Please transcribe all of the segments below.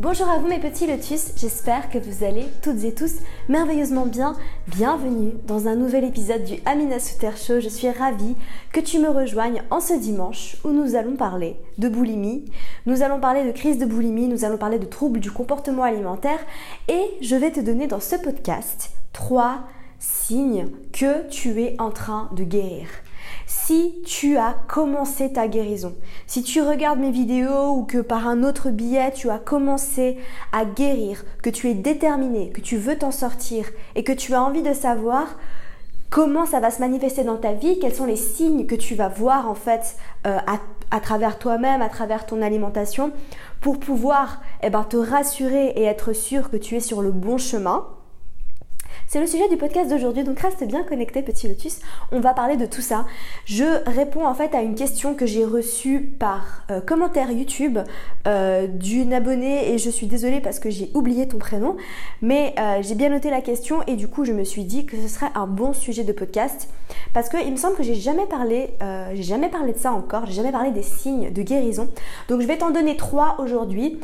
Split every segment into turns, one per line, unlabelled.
Bonjour à vous mes petits lotus, j'espère que vous allez toutes et tous merveilleusement bien. Bienvenue dans un nouvel épisode du Amina Souter Show. Je suis ravie que tu me rejoignes en ce dimanche où nous allons parler de boulimie, nous allons parler de crise de boulimie, nous allons parler de troubles du comportement alimentaire et je vais te donner dans ce podcast trois signes que tu es en train de guérir si tu as commencé ta guérison, si tu regardes mes vidéos ou que par un autre billet tu as commencé à guérir, que tu es déterminé, que tu veux t'en sortir et que tu as envie de savoir comment ça va se manifester dans ta vie, quels sont les signes que tu vas voir en fait euh, à, travers toi-même, à travers ton alimentation, pour pouvoir eh ben, te rassurer et être sûr que tu es sur le bon chemin. C'est le sujet du podcast d'aujourd'hui, donc reste bien connecté petit lotus. On va parler de tout ça. Je réponds en fait à une question que j'ai reçue par euh, commentaire YouTube euh, d'une abonnée et je suis désolée parce que j'ai oublié ton prénom, mais euh, j'ai bien noté la question et du coup je me suis dit que ce serait un bon sujet de podcast parce qu'il me semble que j'ai jamais parlé, j'ai jamais parlé de ça encore, j'ai jamais parlé des signes de guérison. Donc je vais t'en donner trois aujourd'hui.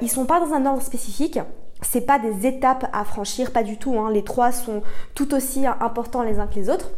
ils sont pas dans un ordre spécifique c'est pas des étapes à franchir, pas du tout. Hein. Les trois sont tout aussi importants les uns que les autres.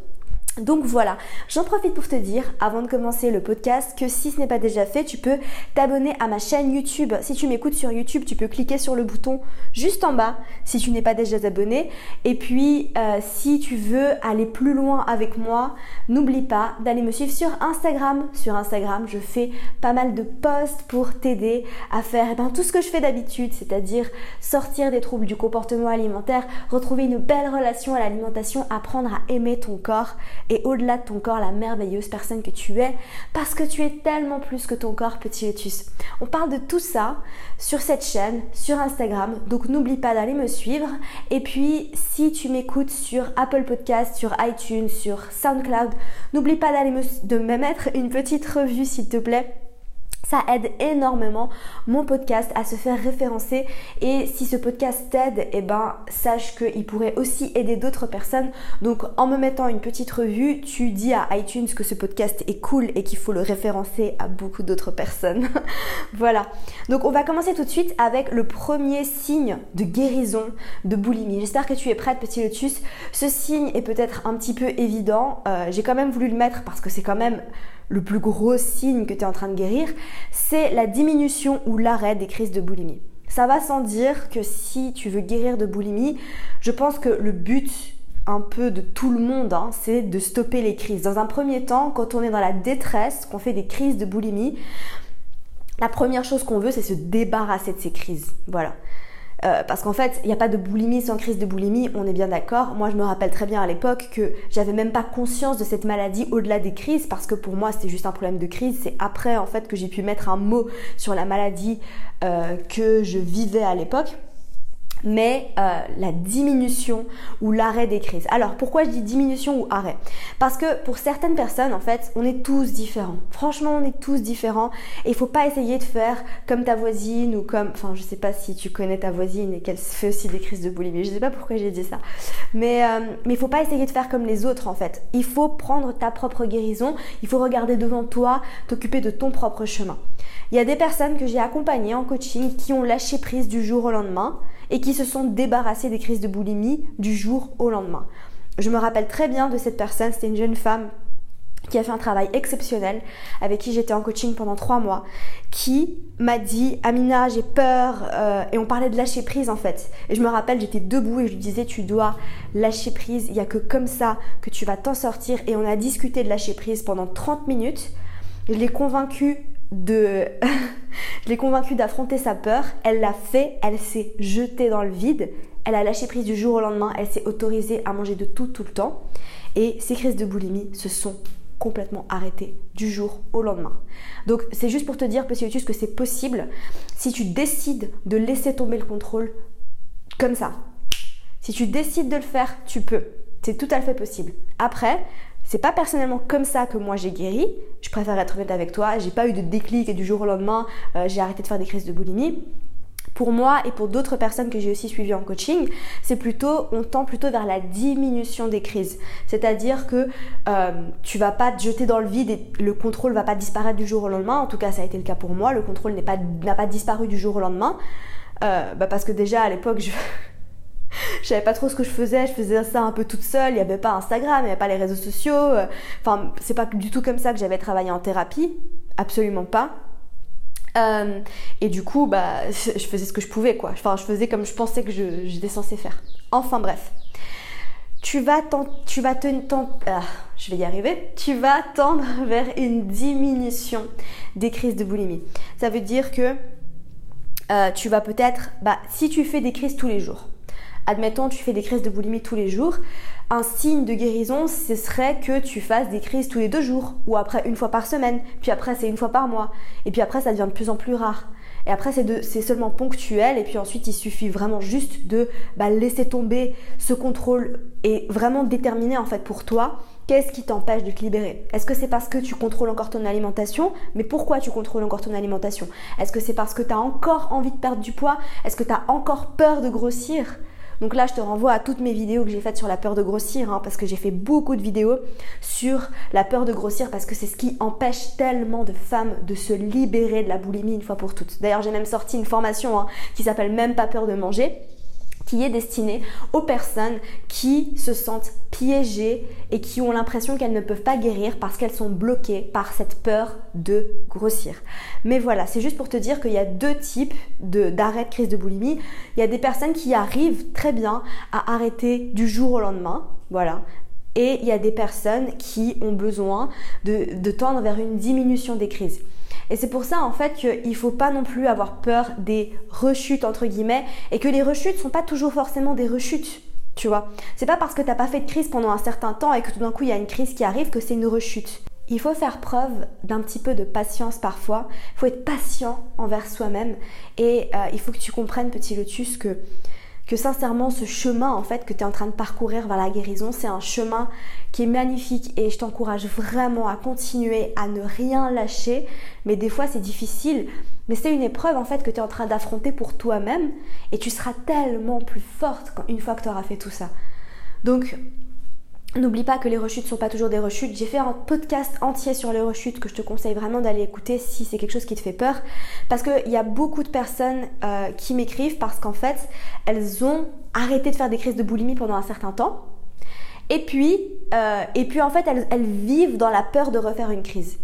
Donc voilà, j'en profite pour te dire, avant de commencer le podcast, que si ce n'est pas déjà fait, tu peux t'abonner à ma chaîne YouTube. Si tu m'écoutes sur YouTube, tu peux cliquer sur le bouton juste en bas si tu n'es pas déjà abonné. Et puis, euh, si tu veux aller plus loin avec moi, n'oublie pas d'aller me suivre sur Instagram. Sur Instagram, je fais pas mal de posts pour t'aider à faire eh ben, tout ce que je fais d'habitude, c'est-à-dire sortir des troubles du comportement alimentaire, retrouver une belle relation à l'alimentation, apprendre à aimer ton corps et au-delà de ton corps la merveilleuse personne que tu es parce que tu es tellement plus que ton corps petit lotus. On parle de tout ça sur cette chaîne, sur Instagram, donc n'oublie pas d'aller me suivre. Et puis si tu m'écoutes sur Apple Podcast, sur iTunes, sur SoundCloud, n'oublie pas d'aller de me mettre une petite revue s'il te plaît ça aide énormément mon podcast à se faire référencer et si ce podcast t'aide, eh ben sache qu'il pourrait aussi aider d'autres personnes. Donc en me mettant une petite revue, tu dis à iTunes que ce podcast est cool et qu'il faut le référencer à beaucoup d'autres personnes. voilà. Donc on va commencer tout de suite avec le premier signe de guérison de boulimie. J'espère que tu es prête petit lotus. Ce signe est peut-être un petit peu évident. Euh, j'ai quand même voulu le mettre parce que c'est quand même le plus gros signe que tu es en train de guérir, c'est la diminution ou l'arrêt des crises de boulimie. Ça va sans dire que si tu veux guérir de boulimie, je pense que le but un peu de tout le monde, hein, c'est de stopper les crises. Dans un premier temps, quand on est dans la détresse, qu'on fait des crises de boulimie, la première chose qu'on veut, c'est se débarrasser de ces crises. Voilà. Euh, parce qu'en fait, il n'y a pas de boulimie sans crise de boulimie, on est bien d'accord. Moi, je me rappelle très bien à l'époque que j'avais même pas conscience de cette maladie au-delà des crises, parce que pour moi, c'était juste un problème de crise. C'est après, en fait, que j'ai pu mettre un mot sur la maladie euh, que je vivais à l'époque mais euh, la diminution ou l'arrêt des crises. Alors pourquoi je dis diminution ou arrêt? Parce que pour certaines personnes, en fait, on est tous différents. Franchement, on est tous différents et il faut pas essayer de faire comme ta voisine ou comme, enfin, je sais pas si tu connais ta voisine et qu'elle fait aussi des crises de boulimie. Je sais pas pourquoi j'ai dit ça, mais euh, mais il faut pas essayer de faire comme les autres en fait. Il faut prendre ta propre guérison. Il faut regarder devant toi, t'occuper de ton propre chemin. Il y a des personnes que j'ai accompagnées en coaching qui ont lâché prise du jour au lendemain et qui se sont débarrassés des crises de boulimie du jour au lendemain. Je me rappelle très bien de cette personne, c'était une jeune femme qui a fait un travail exceptionnel, avec qui j'étais en coaching pendant trois mois, qui m'a dit Amina, j'ai peur, euh, et on parlait de lâcher prise en fait. Et je me rappelle, j'étais debout et je lui disais Tu dois lâcher prise, il n'y a que comme ça que tu vas t'en sortir. Et on a discuté de lâcher prise pendant 30 minutes. Je l'ai convaincue de je l'ai convaincue d'affronter sa peur, elle l'a fait, elle s'est jetée dans le vide, elle a lâché prise du jour au lendemain, elle s'est autorisée à manger de tout tout le temps et ses crises de boulimie se sont complètement arrêter du jour au lendemain. Donc c'est juste pour te dire, petit Lotus, que c'est possible si tu décides de laisser tomber le contrôle comme ça. Si tu décides de le faire, tu peux. C'est tout à fait possible. Après, c'est pas personnellement comme ça que moi j'ai guéri. Je préfère être honnête avec toi. J'ai pas eu de déclic et du jour au lendemain, euh, j'ai arrêté de faire des crises de boulimie. Pour moi et pour d'autres personnes que j'ai aussi suivies en coaching, c'est plutôt, on tend plutôt vers la diminution des crises. C'est-à-dire que euh, tu vas pas te jeter dans le vide et le contrôle va pas disparaître du jour au lendemain. En tout cas, ça a été le cas pour moi. Le contrôle n'a pas, disparu du jour au lendemain. Euh, bah parce que déjà à l'époque, je, je savais pas trop ce que je faisais, je faisais ça un peu toute seule, il n'y avait pas Instagram, il n'y avait pas les réseaux sociaux. Euh, enfin, c'est pas du tout comme ça que j'avais travaillé en thérapie, absolument pas. Euh, et du coup, bah, je faisais ce que je pouvais, quoi. Enfin, je faisais comme je pensais que j'étais censée faire. Enfin, bref. Tu vas, tu vas te, ah, je vais y arriver. Tu vas tendre vers une diminution des crises de boulimie. Ça veut dire que euh, tu vas peut-être, bah, si tu fais des crises tous les jours, admettons tu fais des crises de boulimie tous les jours, un signe de guérison, ce serait que tu fasses des crises tous les deux jours, ou après une fois par semaine, puis après c'est une fois par mois, et puis après ça devient de plus en plus rare. Et après c'est seulement ponctuel, et puis ensuite il suffit vraiment juste de bah, laisser tomber ce contrôle et vraiment déterminer en fait pour toi Qu'est-ce qui t'empêche de te libérer. Est-ce que c'est parce que tu contrôles encore ton alimentation? Mais pourquoi tu contrôles encore ton alimentation? Est-ce que c'est parce que tu as encore envie de perdre du poids? Est-ce que tu as encore peur de grossir? Donc là, je te renvoie à toutes mes vidéos que j'ai faites sur la peur de grossir, hein, parce que j'ai fait beaucoup de vidéos sur la peur de grossir, parce que c'est ce qui empêche tellement de femmes de se libérer de la boulimie une fois pour toutes. D'ailleurs, j'ai même sorti une formation hein, qui s'appelle Même pas peur de manger qui est destiné aux personnes qui se sentent piégées et qui ont l'impression qu'elles ne peuvent pas guérir parce qu'elles sont bloquées par cette peur de grossir. Mais voilà, c'est juste pour te dire qu'il y a deux types d'arrêt de, crise de boulimie. Il y a des personnes qui arrivent très bien à arrêter du jour au lendemain, voilà, et il y a des personnes qui ont besoin de, de tendre vers une diminution des crises. Et c'est pour ça en fait qu'il ne faut pas non plus avoir peur des rechutes entre guillemets et que les rechutes ne sont pas toujours forcément des rechutes. Tu vois, c'est pas parce que tu n'as pas fait de crise pendant un certain temps et que tout d'un coup il y a une crise qui arrive que c'est une rechute. Il faut faire preuve d'un petit peu de patience parfois. Il faut être patient envers soi-même et euh, il faut que tu comprennes, petit lotus, que sincèrement ce chemin en fait que tu es en train de parcourir vers la guérison, c'est un chemin qui est magnifique et je t'encourage vraiment à continuer à ne rien lâcher, mais des fois c'est difficile, mais c'est une épreuve en fait que tu es en train d'affronter pour toi-même et tu seras tellement plus forte une fois que tu auras fait tout ça. Donc N'oublie pas que les rechutes sont pas toujours des rechutes. J'ai fait un podcast entier sur les rechutes que je te conseille vraiment d'aller écouter si c'est quelque chose qui te fait peur. Parce qu'il y a beaucoup de personnes euh, qui m'écrivent parce qu'en fait, elles ont arrêté de faire des crises de boulimie pendant un certain temps. Et puis, euh, et puis en fait, elles, elles, vivent dans la peur de refaire une crise.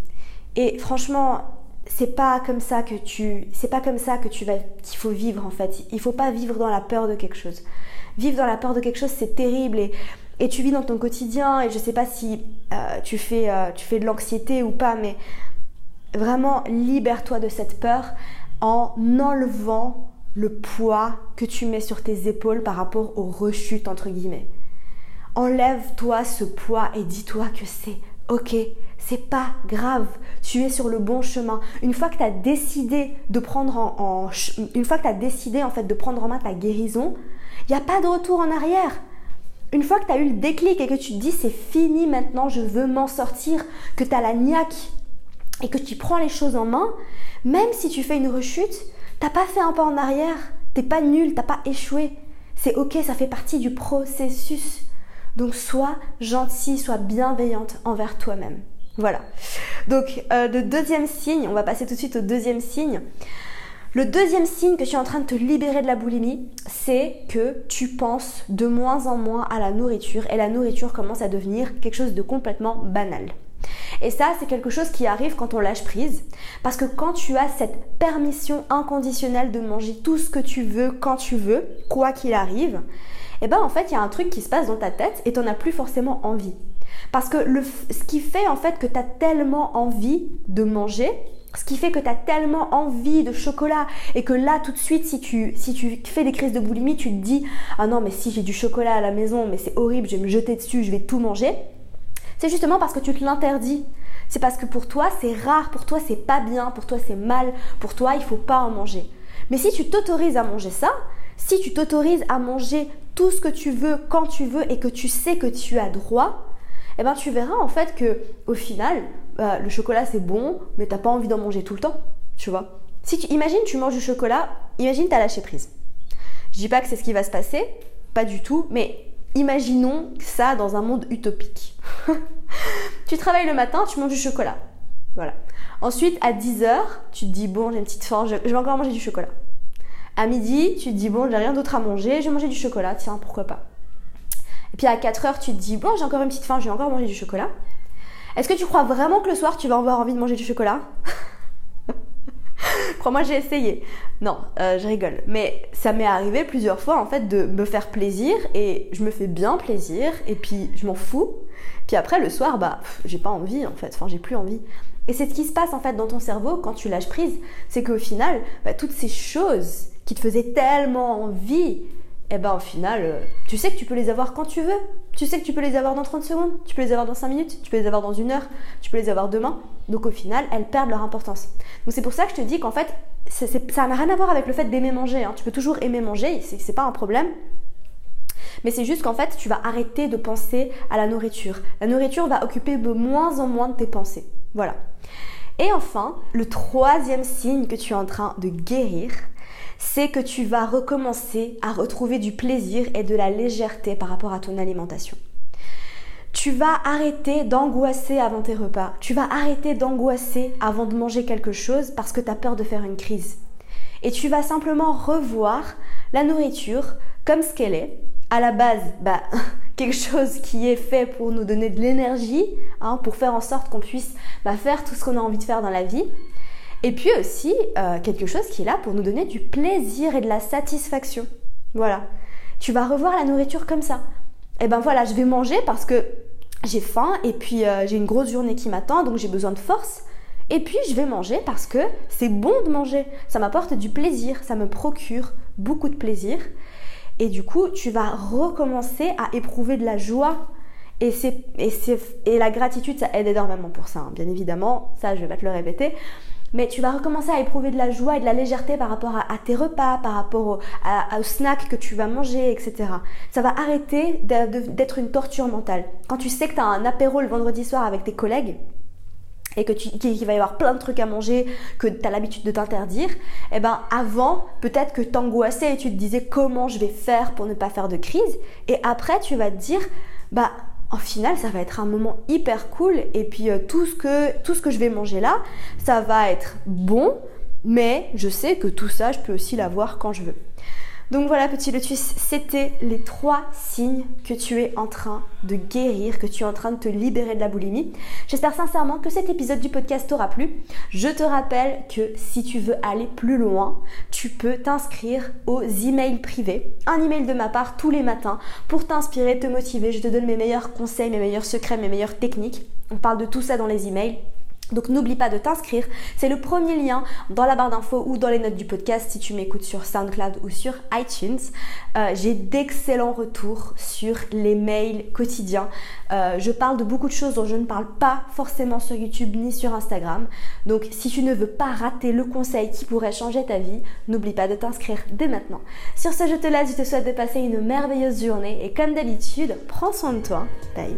Et franchement, c'est pas comme ça que tu, c'est pas comme ça que tu vas, qu'il faut vivre en fait. Il faut pas vivre dans la peur de quelque chose. Vivre dans la peur de quelque chose, c'est terrible et et tu vis dans ton quotidien et je sais pas si euh, tu, fais, euh, tu fais de l'anxiété ou pas, mais vraiment libère-toi de cette peur en enlevant le poids que tu mets sur tes épaules par rapport aux rechutes entre guillemets. Enlève-toi ce poids et dis-toi que c'est ok, c'est pas grave, tu es sur le bon chemin. Une fois que tu as décidé de prendre en, une fois que décidé en fait de prendre en main ta guérison, il n'y a pas de retour en arrière une fois que tu as eu le déclic et que tu te dis c'est fini maintenant, je veux m'en sortir, que tu as la niaque et que tu prends les choses en main, même si tu fais une rechute, t'as pas fait un pas en arrière, t'es pas nul, t'as pas échoué. C'est ok, ça fait partie du processus. Donc sois gentille, sois bienveillante envers toi-même. Voilà. Donc euh, le deuxième signe, on va passer tout de suite au deuxième signe. Le deuxième signe que tu es en train de te libérer de la boulimie, c'est que tu penses de moins en moins à la nourriture et la nourriture commence à devenir quelque chose de complètement banal. Et ça, c'est quelque chose qui arrive quand on lâche prise. Parce que quand tu as cette permission inconditionnelle de manger tout ce que tu veux, quand tu veux, quoi qu'il arrive, eh ben en fait, il y a un truc qui se passe dans ta tête et tu n'en as plus forcément envie. Parce que le, ce qui fait en fait que tu as tellement envie de manger, ce qui fait que tu as tellement envie de chocolat et que là tout de suite si tu, fais des crises de boulimie, tu te dis ah non mais si j'ai du chocolat à la maison mais c'est horrible, je vais me jeter dessus, je vais tout manger. C'est justement parce que tu te l'interdis. C'est parce que pour toi, c'est rare, pour toi, c'est pas bien, pour toi, c'est mal, pour toi, il faut pas en manger. Mais si tu t'autorises à manger ça, si tu t'autorises à manger tout ce que tu veux quand tu veux et que tu sais que tu as droit, eh ben tu verras en fait que au final, bah, le chocolat c'est bon, mais t'as pas envie d'en manger tout le temps, tu vois. Si tu imagines tu manges du chocolat, imagine t'as lâché prise. Je dis pas que c'est ce qui va se passer, pas du tout, mais imaginons ça dans un monde utopique. tu travailles le matin, tu manges du chocolat. Voilà. Ensuite, à 10h, tu te dis, bon, j'ai une petite faim, je vais encore manger du chocolat. À midi, tu te dis, bon, j'ai rien d'autre à manger, je vais manger du chocolat, tiens, pourquoi pas. Et puis à 4h, tu te dis, bon, j'ai encore une petite faim, je vais encore manger du chocolat. Est-ce que tu crois vraiment que le soir, tu vas avoir envie de manger du chocolat Crois-moi, j'ai essayé. Non, euh, je rigole. Mais ça m'est arrivé plusieurs fois en fait de me faire plaisir et je me fais bien plaisir et puis je m'en fous. Puis après le soir, bah j'ai pas envie en fait. Enfin, j'ai plus envie. Et c'est ce qui se passe en fait dans ton cerveau quand tu lâches prise. C'est qu'au final, bah, toutes ces choses qui te faisaient tellement envie, eh ben au final, euh, tu sais que tu peux les avoir quand tu veux. Tu sais que tu peux les avoir dans 30 secondes, tu peux les avoir dans 5 minutes, tu peux les avoir dans une heure, tu peux les avoir demain. Donc au final, elles perdent leur importance. Donc c'est pour ça que je te dis qu'en fait, ça n'a rien à voir avec le fait d'aimer manger. Hein. Tu peux toujours aimer manger, c'est pas un problème. Mais c'est juste qu'en fait, tu vas arrêter de penser à la nourriture. La nourriture va occuper de moins en moins de tes pensées. Voilà. Et enfin, le troisième signe que tu es en train de guérir, c'est que tu vas recommencer à retrouver du plaisir et de la légèreté par rapport à ton alimentation. Tu vas arrêter d'angoisser avant tes repas. Tu vas arrêter d'angoisser avant de manger quelque chose parce que tu as peur de faire une crise. Et tu vas simplement revoir la nourriture comme ce qu'elle est. À la base, bah, quelque chose qui est fait pour nous donner de l'énergie, hein, pour faire en sorte qu'on puisse bah, faire tout ce qu'on a envie de faire dans la vie. Et puis aussi euh, quelque chose qui est là pour nous donner du plaisir et de la satisfaction. Voilà. Tu vas revoir la nourriture comme ça. Et eh ben voilà, je vais manger parce que j'ai faim et puis euh, j'ai une grosse journée qui m'attend, donc j'ai besoin de force. Et puis je vais manger parce que c'est bon de manger. Ça m'apporte du plaisir, ça me procure beaucoup de plaisir. Et du coup, tu vas recommencer à éprouver de la joie. Et, et, et la gratitude, ça aide énormément pour ça, hein. bien évidemment. Ça, je vais pas te le répéter mais tu vas recommencer à éprouver de la joie et de la légèreté par rapport à, tes repas, par rapport au, à, snacks que tu vas manger, etc. Ça va arrêter d'être une torture mentale. Quand tu sais que tu as un apéro le vendredi soir avec tes collègues, et que tu, qu'il va y avoir plein de trucs à manger que tu as l'habitude de t'interdire, eh ben avant, peut-être que t'angoissais et tu te disais comment je vais faire pour ne pas faire de crise et après tu vas te dire bah en final, ça va être un moment hyper cool. Et puis euh, tout, ce que, tout ce que je vais manger là, ça va être bon, mais je sais que tout ça, je peux aussi l'avoir quand je veux. Donc voilà, petit lotus, c'était les trois signes que tu es en train de guérir, que tu es en train de te libérer de la boulimie. J'espère sincèrement que cet épisode du podcast t'aura plu. Je te rappelle que si tu veux aller plus loin, tu peux t'inscrire aux emails privés. Un email de ma part tous les matins pour t'inspirer, te motiver. Je te donne mes meilleurs conseils, mes meilleurs secrets, mes meilleures techniques. On parle de tout ça dans les emails. Donc n'oublie pas de t'inscrire. C'est le premier lien dans la barre d'infos ou dans les notes du podcast si tu m'écoutes sur SoundCloud ou sur iTunes. Euh, j'ai d'excellents retours sur les mails quotidiens. Euh, je parle de beaucoup de choses dont je ne parle pas forcément sur YouTube ni sur Instagram. Donc si tu ne veux pas rater le conseil qui pourrait changer ta vie, n'oublie pas de t'inscrire dès maintenant. Sur ce, je te laisse. Je te souhaite de passer une merveilleuse journée et comme d'habitude, prends soin de toi. Bye.